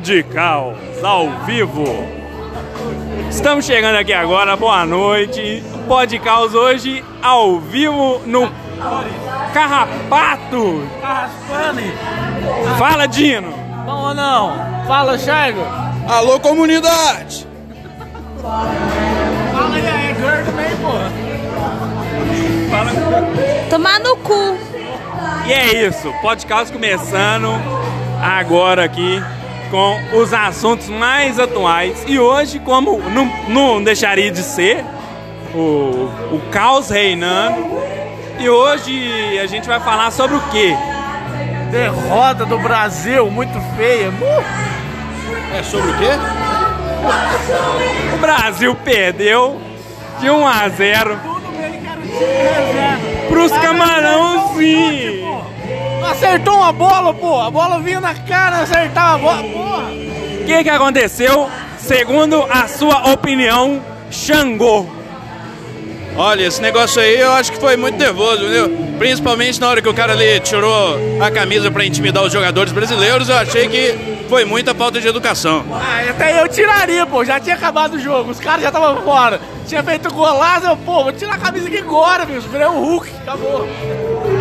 de caos ao vivo. Estamos chegando aqui agora, boa noite. Pode caos hoje ao vivo no Carrapato. Carraspane. Fala, Dino. Bom ou não? Fala, Chargo. Alô, comunidade. Fala aí, é girl também, porra. Tomar no cu. E é isso, podcast começando agora aqui com os assuntos mais atuais. E hoje, como não, não deixaria de ser, o, o caos reinando. E hoje a gente vai falar sobre o quê? Derrota do Brasil, muito feia. Uh! É sobre o quê? O Brasil perdeu de 1 a 0 Tudo bem, cara, o time reserva. pros Tá camarãozinhos. Acertou uma bola, pô. A bola vinha na cara, acertava a bola, porra. O que, que aconteceu? Segundo a sua opinião, Xangô. Olha, esse negócio aí eu acho que foi muito nervoso, viu? Principalmente na hora que o cara ali tirou a camisa pra intimidar os jogadores brasileiros, eu achei que foi muita falta de educação. Ah, até eu tiraria, pô. Já tinha acabado o jogo. Os caras já estavam fora. Tinha feito golaço, eu, pô, vou tirar a camisa aqui agora, bicho. Virei o Hulk, acabou.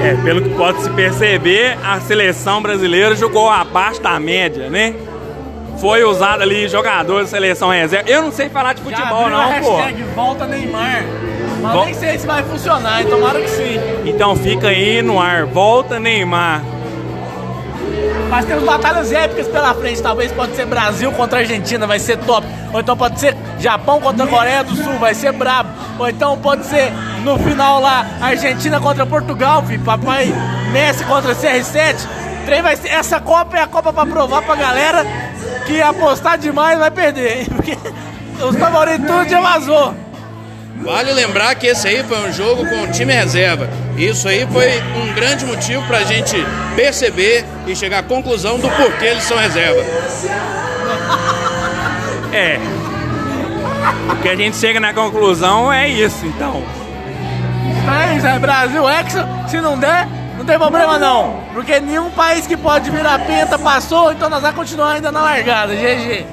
É, pelo que pode se perceber, a seleção brasileira jogou abaixo da média, né? Foi usado ali jogador de seleção reserva. Eu não sei falar de futebol, não, pô. hashtag volta Neymar. Mas Vol- nem sei se vai funcionar, tomara que sim. Então fica aí no ar. Volta Neymar. Mas temos batalhas épicas pela frente. Talvez pode ser Brasil contra Argentina, vai ser top. Ou então pode ser Japão contra Coreia do Sul, vai ser brabo. Ou então pode ser no final lá Argentina contra Portugal, filho. Papai Messi contra CR7. Trem vai ser, essa Copa é a Copa pra provar pra galera que apostar demais vai perder, hein? Porque os favoritos tudo já vazou. Vale lembrar que esse aí foi um jogo com o time reserva. Isso aí foi um grande motivo pra gente perceber e chegar à conclusão do porquê eles são reserva. É. O que a gente chega na conclusão é isso, então. É isso, é Brasil Hexa. Se não der, não tem problema não. Porque nenhum país que pode virar penta passou, então nós vamos continuar ainda na largada. GG.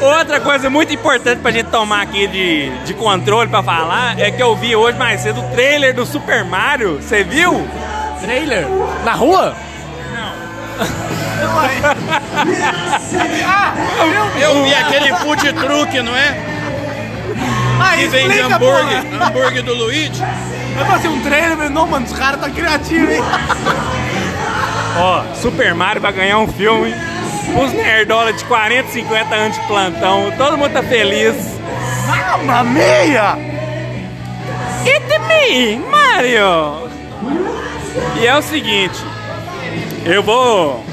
Outra coisa muito importante pra gente tomar aqui de, de controle pra falar é que eu vi hoje mais cedo o trailer do Super Mario. Você viu? Trailer? Na rua? Eu vi aquele food truck, não é? Ah, Que vende hambúrguer, porra. hambúrguer do Luigi. Eu passei um trailer, mas não, mano, os caras tá criativos, hein? Ó, Super Mario vai ganhar um filme. Os nerdola de 40, 50 anos de plantão. Todo mundo tá feliz. Mamma mia! It's me, Mario! E é o seguinte, eu vou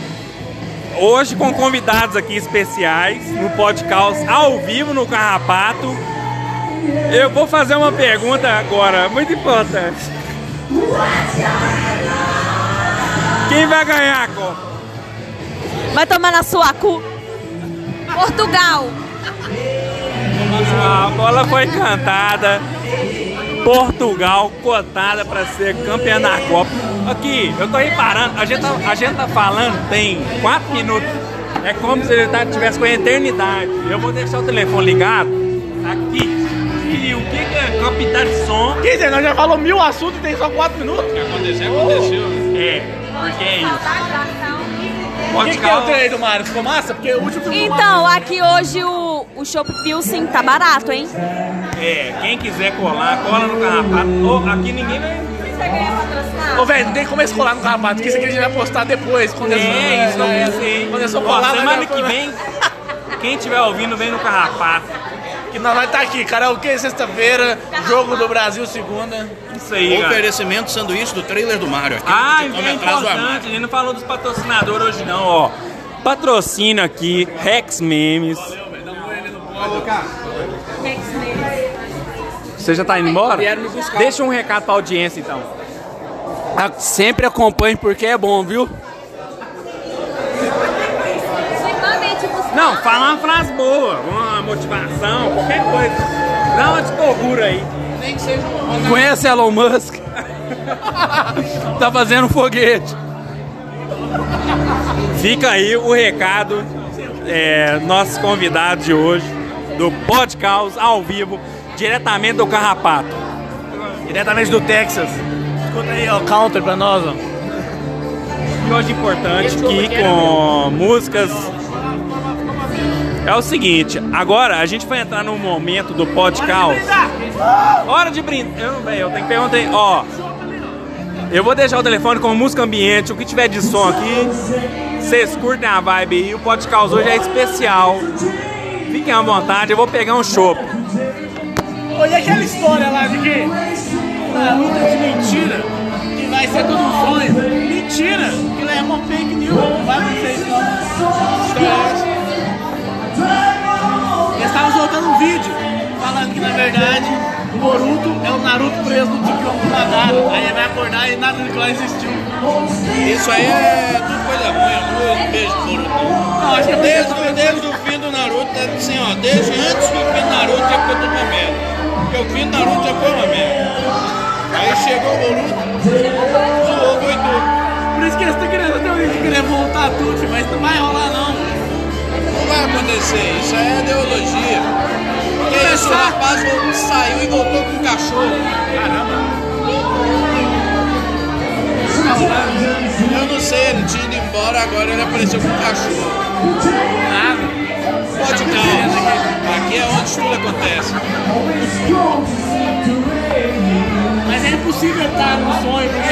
hoje com convidados aqui especiais no podcast ao vivo no Carrapato. Eu vou fazer uma pergunta agora, muito importante. Quem vai ganhar a Copa? Vai tomar na sua cu. Portugal. A bola foi cantada. Portugal cotada para ser campeã da Copa. Aqui, eu tô reparando, a gente tá, a gente tá falando tem quatro minutos. É como se ele tá- tivesse com a eternidade. Eu vou deixar o telefone ligado Quer dizer, nós já falou mil assuntos e tem só quatro minutos. Aconteceu, aconteceu. É, porque é isso. O que, que é o trailer do Mario? Ficou massa? Porque o último filme Então, aqui hoje o, o Chopp Pilsen tá barato, hein? É, quem quiser colar, cola no carrapato. Aqui ninguém vai. Mario- Ô, velho, não tem como escolar no carrapato, porque isso aqui a gente vai postar depois. Quando eu É, isso não pensei. Quando eu sou Ó, colar, semana que vem, quem tiver ouvindo, vem no carrapato. Que nós vai estar aqui, karaokê sexta-feira, jogo do Brasil segunda. Isso aí, cara. Oferecimento sanduíche do trailer do Mario. Aqui Ah, é importante, a gente não falou dos patrocinadores hoje não, ó. Patrocínio aqui, Rex Memes. Você já tá indo embora? Vieram me buscar. Deixa um recado pra audiência então. Ah, Sempre acompanhe porque é bom, viu? Não, fala uma frase boa, uma motivação, qualquer coisa. Dá uma de aí. Conhece Elon Musk? Tá fazendo foguete. Fica aí o recado, é, nossos convidados de hoje, do Podcast ao vivo, diretamente do Carrapato. Diretamente do Texas. Escuta aí, ó, counter pra nós, ó. E hoje importante que com músicas. É o seguinte, agora a gente vai entrar no momento do podcast. Hora de brindar. Eu, véi, eu tenho que perguntar. aí, Ó, eu vou deixar o telefone com música ambiente, o que tiver de som aqui. Vocês curtem a vibe aí. O podcast hoje é especial. Fiquem à vontade, eu vou pegar um chopp. Olha aquela história lá de que a luta de mentira, que vai ser tudo um sonho. Mentira! Que lá é uma fake news, não vai acontecer isso. É essa? Eles estavam soltando um vídeo falando que na verdade o Boruto é o Naruto preso no Tikyoku Madara. Aí ele vai acordar e nada daquilo lá existiu. Isso aí é tudo coisa ruim, eu não vejo Boruto. Não, acho que é Desde, desde o fim do Naruto, tá assim, ó, desde antes do fim do Naruto já ficou tudo uma merda. Porque o fim do Naruto já foi uma merda. Aí chegou o Boruto, zoou, foi tudo. Por isso que eles estão querendo até hoje de querer voltar tudo, mas não vai rolar não. Não vai acontecer, isso é ideologia. Que isso, o rapaz saiu e voltou com o cachorro. Eu não sei, ele tinha ido embora, agora ele apareceu com o cachorro. Nada. Pode calma, aqui é onde tudo acontece. Mas é impossível estar no sonho, no sonho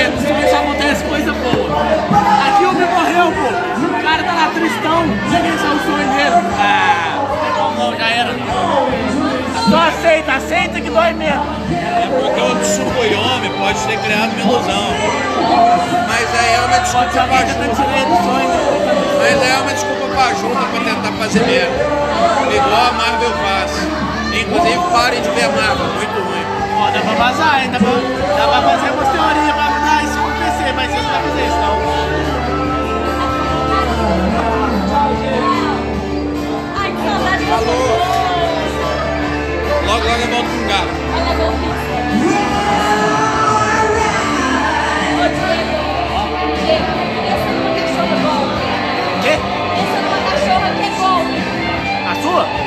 tristão, ninguém sabe o sonho dele. Ah, não, não, já era. Só aceita, aceita que dói mesmo. É porque o Tsukuyomi pode ter criado uma ilusão. Mas aí é uma Pode desculpa que tá. Mas aí é uma desculpa pra junta pra tentar fazer merda. Igual a Marvel faz. Inclusive parem de ver a Marvel, muito ruim. Ó, dá pra vazar, hein? Dá pra, dá pra fazer umas teorias pra dar isso acontecer, mas você não vai fazer isso, não. Ai, que saudade Logo, logo eu volto com o gato. Olha, meu filho. Ô, Diego. Diego, essa é uma cachorra golpe. Quê? Essa é uma cachorra que é golpe. A sua?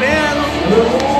Fica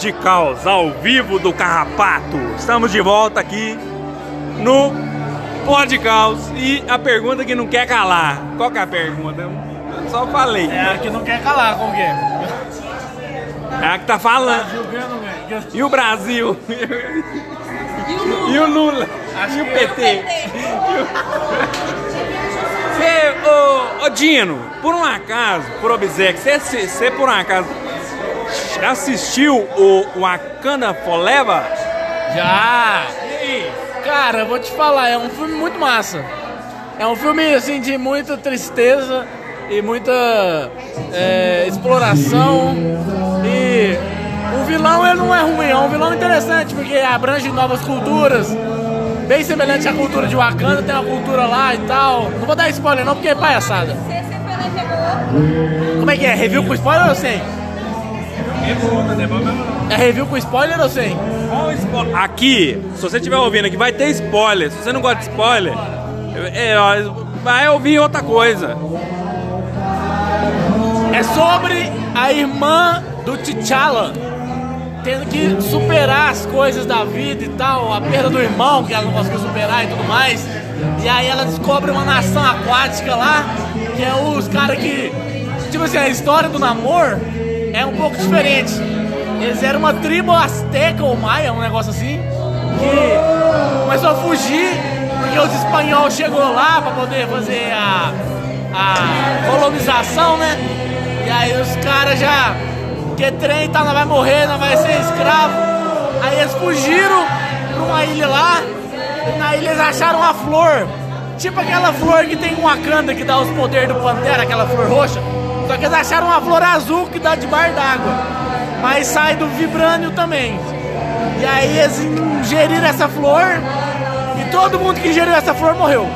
Pode causar ao vivo do Carrapato. Estamos de volta aqui no Pode Caos. E a pergunta que não quer calar. Qual que é a pergunta? Eu só falei. É a que não quer calar, como que é? É a que tá falando. Não ganha? E o Brasil? E o Lula? E o E PT? Ô, Dino, por um acaso, por obséquio, você por um acaso assistiu o Wakanda Forever? Já! E aí? Cara, eu vou te falar, é um filme muito massa. É um filme assim de muita tristeza e muita é, exploração. E o vilão ele não é ruim, é um vilão interessante porque abrange novas culturas. Bem semelhante à cultura de Wakanda, tem uma cultura lá e tal. Não vou dar spoiler não porque é palhaçada. Você sempre levou. Como é que é? Review com spoiler ou sem? É review com spoiler ou sem? Qual spo- Aqui, se você estiver ouvindo aqui, vai ter spoiler. Se você não gosta de spoiler, é, vai ouvir outra coisa. É sobre a irmã do T'Challa tendo que superar as coisas da vida e tal, a perda do irmão que ela não conseguiu superar e tudo mais. E aí ela descobre uma nação aquática lá, que é os caras que. Tipo assim, a história do namoro é um pouco diferente. Eles eram uma tribo azteca ou maia, um negócio assim, que começou a fugir porque os espanhóis chegou lá pra poder fazer a, a colonização, né? E aí os caras já. Que trem tá, não vai morrer, não vai ser escravo. Aí eles fugiram pra uma ilha lá. E na ilha eles acharam uma flor. Tipo aquela flor que tem um Wakanda que dá os poderes do Pantera, aquela flor roxa. Só que eles acharam uma flor azul que dá de bar d'água. Mas sai do vibrânio também. E aí eles ingeriram essa flor. E todo mundo que ingeriu essa flor morreu.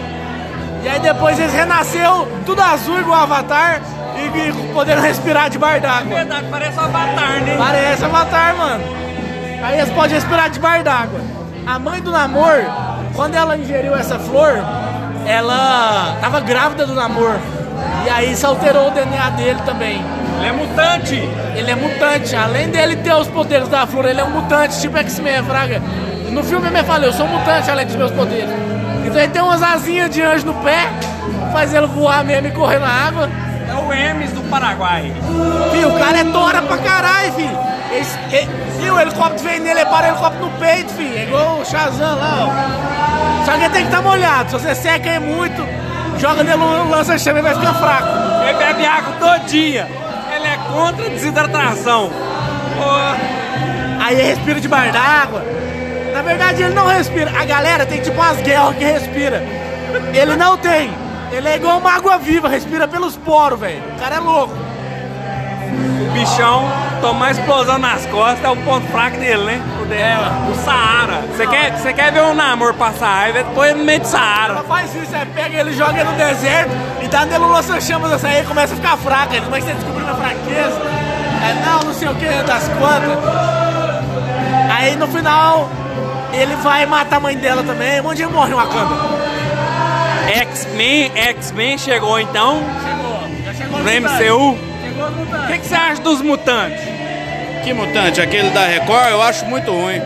E aí depois eles renasceu tudo azul igual Avatar e, e podendo respirar de bar d'água. Verdade, parece um avatar, né? Parece Avatar, mano. Aí eles podem respirar de bar d'água. A mãe do Namor, quando ela ingeriu essa flor, ela tava grávida do Namor. E aí isso alterou o DNA dele também. Ele é mutante. Ele é mutante, além dele ter os poderes da flor, ele é um mutante, tipo X-Men, Fraga. No filme eu me falei, eu sou mutante além dos meus poderes. Então ele tem umas asinhas de anjo no pé, faz ele voar mesmo e correr na água. É o Hermes do Paraguai. Fio, o cara é tora pra caralho, filho. Esse, e, e o helicóptero vem nele, ele para o helicóptero no peito, filho. É igual o Shazam lá, ó. Só que ele tem que estar molhado. Se você seca ele muito, joga nele um lança-chama e vai ficar fraco. Ele bebe água todo dia. Ele é contra a desidratação. Pô, Aí ele respira de bar d'água. Na verdade, ele não respira. A galera tem tipo umas guerras que respira. Ele não tem. Ele é igual uma água viva, respira pelos poros, velho. O cara é louco. O bichão tomar explosão nas costas é o ponto fraco dele, né? O, dela, o Saara. Você quer, quer ver um namoro passar raiva? Depois no meio do Ela Saara. faz isso, aí pega ele, joga ele no deserto e dá nele um lança-chamas assim, aí ele começa a ficar. Ele, como é que você descobriu minha fraqueza? É, não, não sei o que, das quantas. Aí no final, ele vai matar a mãe dela também. Um monte de gente morre Wakanda. X-Men, X-Men chegou então Chegou, já chegou no mutante. MCU. O que, que você acha dos mutantes? Que mutante? Aquele da Record eu acho muito ruim.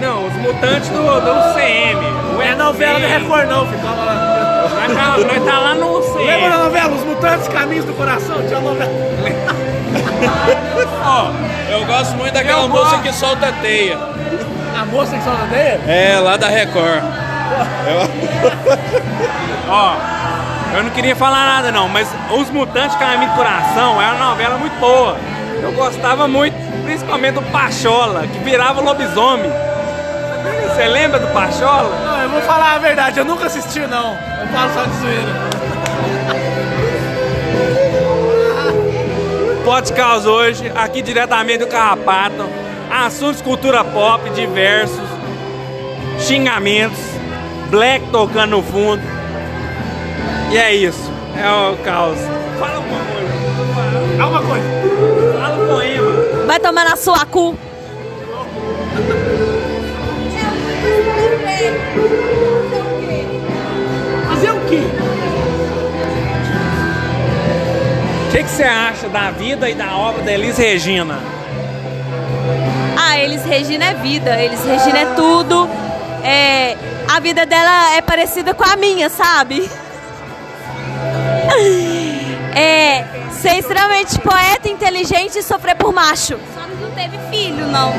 Não, os mutantes do, do CM. O É novela da. Record não, filho. Calma lá. Nós tá, nós tá lá no Lembra da CM. novela Os Mutantes Caminhos do Coração? Tinha uma novela. Ó, Eu gosto muito daquela Eu moça gosto. que solta teia. A moça que só odeia? É, lá da Record. ó. Eu não queria falar nada não, mas Os Mutantes Caminho do Coração é uma novela muito boa. Eu gostava muito, principalmente do Pachola, que virava lobisomem. Você lembra do Pachola? Não, eu vou falar a verdade, eu nunca assisti não. Eu falo só de zoeira. Podcast hoje, aqui diretamente do Carrapato. Assuntos cultura pop diversos, xingamentos, black tocando no fundo. E é isso, é o caos. Fala uma coisa, Calma uma coisa. fala um poema. Vai tomar na sua cu. Fazer o quê? O que que você acha da vida e da obra da Elis Regina? Ah, Elis Regina é vida, Elis Regina é tudo. É, a vida dela é parecida com a minha, sabe? É ser extremamente poeta, inteligente e sofrer por macho. Só não teve filho, não.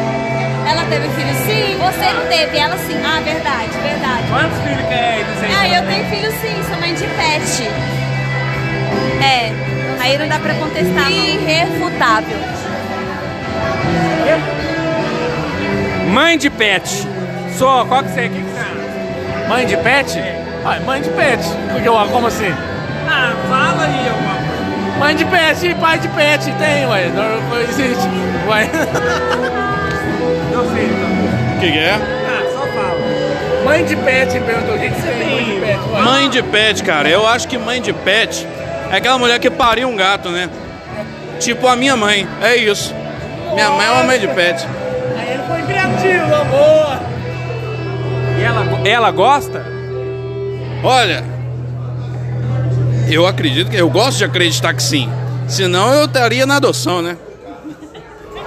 Ela teve filho sim? Você não teve, ela sim. Ah, verdade, verdade. Quantos filhos que é eles aí? Ah, eu tenho filho sim, sou mãe de pet. É, aí não dá pra contestar. Irrefutável. Mãe de pet. Só, qual que você é? Que que você acha? Mãe de pet? Ah, mãe de pet. Porque eu, como assim? Ah, fala aí alguma coisa. Mãe de pet e pai de pet. Tem, ué. Não, não existe. Ué. Eu sei, então. O que, que é? Ah, só fala. Mãe de pet, perguntou o que que você tem. Mãe de pet. ué. Mãe de pet, cara. Eu acho que mãe de pet é aquela mulher que pariu um gato, né? Tipo a minha mãe. É isso. Minha mãe é uma mãe de pet. Aí ele foi criativo, amor. E ela, ela gosta? Olha, eu acredito que eu gosto de acreditar que sim. Senão eu estaria na adoção, né?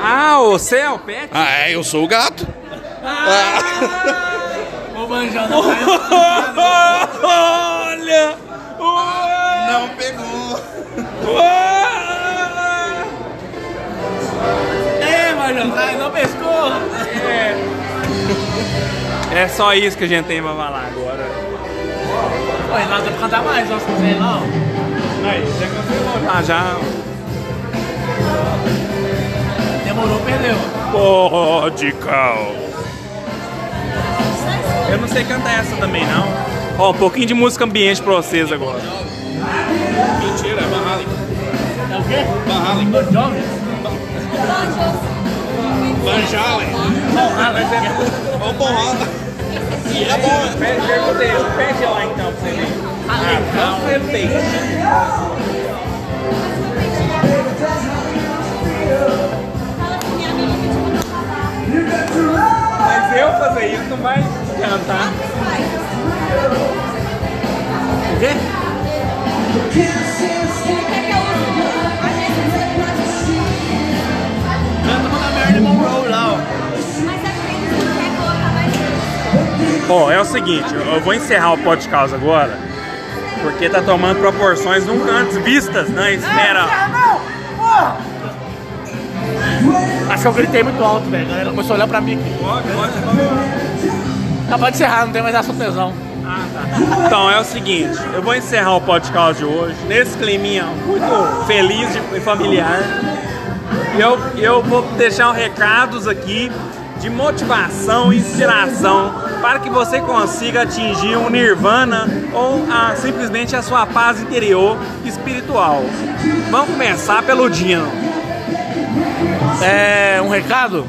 Ah, você é o pet? Ah, é, eu sou o gato. Ô, manjando. Olha! Não pegou. É, manjando. Ai, não pescou. É só isso que a gente tem pra falar agora. Ué, nós vamos cantar mais, nós quiser não. Aí, já cancelou já, já. Demorou, perdeu. Pode cal. Eu não sei cantar essa também, não. Ó, um pouquinho de música ambiente pra vocês agora. Mentira, é Van Halen. É o quê? Van Halen. Bon Jovi? Van Halen. Bon Halen. E é bom, né? Pede, perguntei, pede lá legal. Perfeito. Mas eu fazer isso não vai cantar. O quê? Canta uma da Marilyn Monroe lá, ó. Ó, é o seguinte, eu vou encerrar o podcast agora, porque tá tomando proporções nunca antes vistas na esfera. Acho que eu gritei muito alto, velho. A galera começou a olhar pra mim aqui. Pode, pode, pode. Ah, pode encerrar, não tem mais assunto tesão. Então é o seguinte, eu vou encerrar o podcast de hoje nesse climinha muito feliz e familiar. E eu, eu vou deixar recados aqui de motivação e inspiração para que você consiga atingir um nirvana ou a- simplesmente a sua paz interior espiritual. Vamos começar pelo Dino. É, um recado?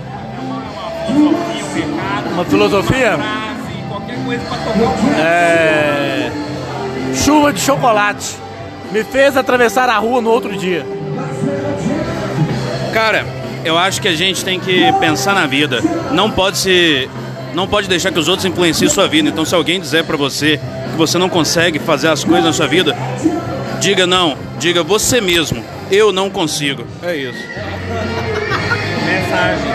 Uma filosofia? É. Chuva de chocolate. Me fez atravessar a rua no outro dia. Cara, eu acho que a gente tem que pensar na vida. Não pode se. Não pode deixar que os outros influenciem sua vida. Então, se alguém dizer pra você que você não consegue fazer as coisas na sua vida, diga não. Diga você mesmo. Eu não consigo. É isso. mensagem.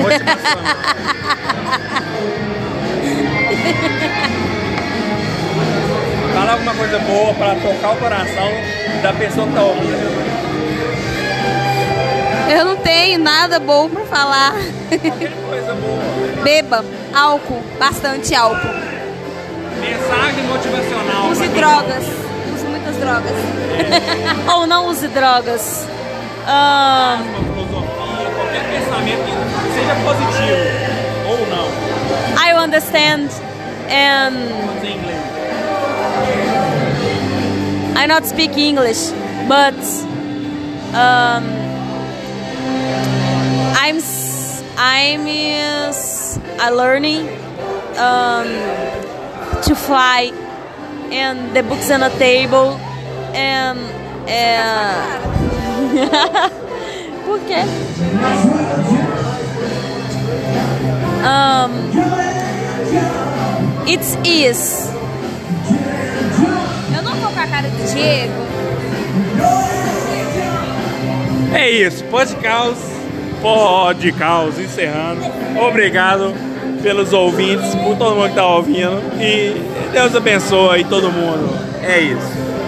Fala alguma coisa boa para tocar o coração da pessoa que tá ouvindo. Eu não tenho nada bom pra falar. Coisa boa. Beba álcool, bastante álcool. Mensagem motivacional. Use pra quem drogas. Use muitas drogas. Ou não use drogas. Filosofia, qualquer pensamento que seja positivo ou não. I understand and. I not speak English, but um, I'm I'm I learning um, to fly and the books on the table and uh, por quê? Um, it's is. Eu não vou com a cara do Diego. É isso, pode caos, pode caos, encerrando. Obrigado pelos ouvintes, por todo mundo que tá ouvindo. E Deus abençoe todo mundo. É isso.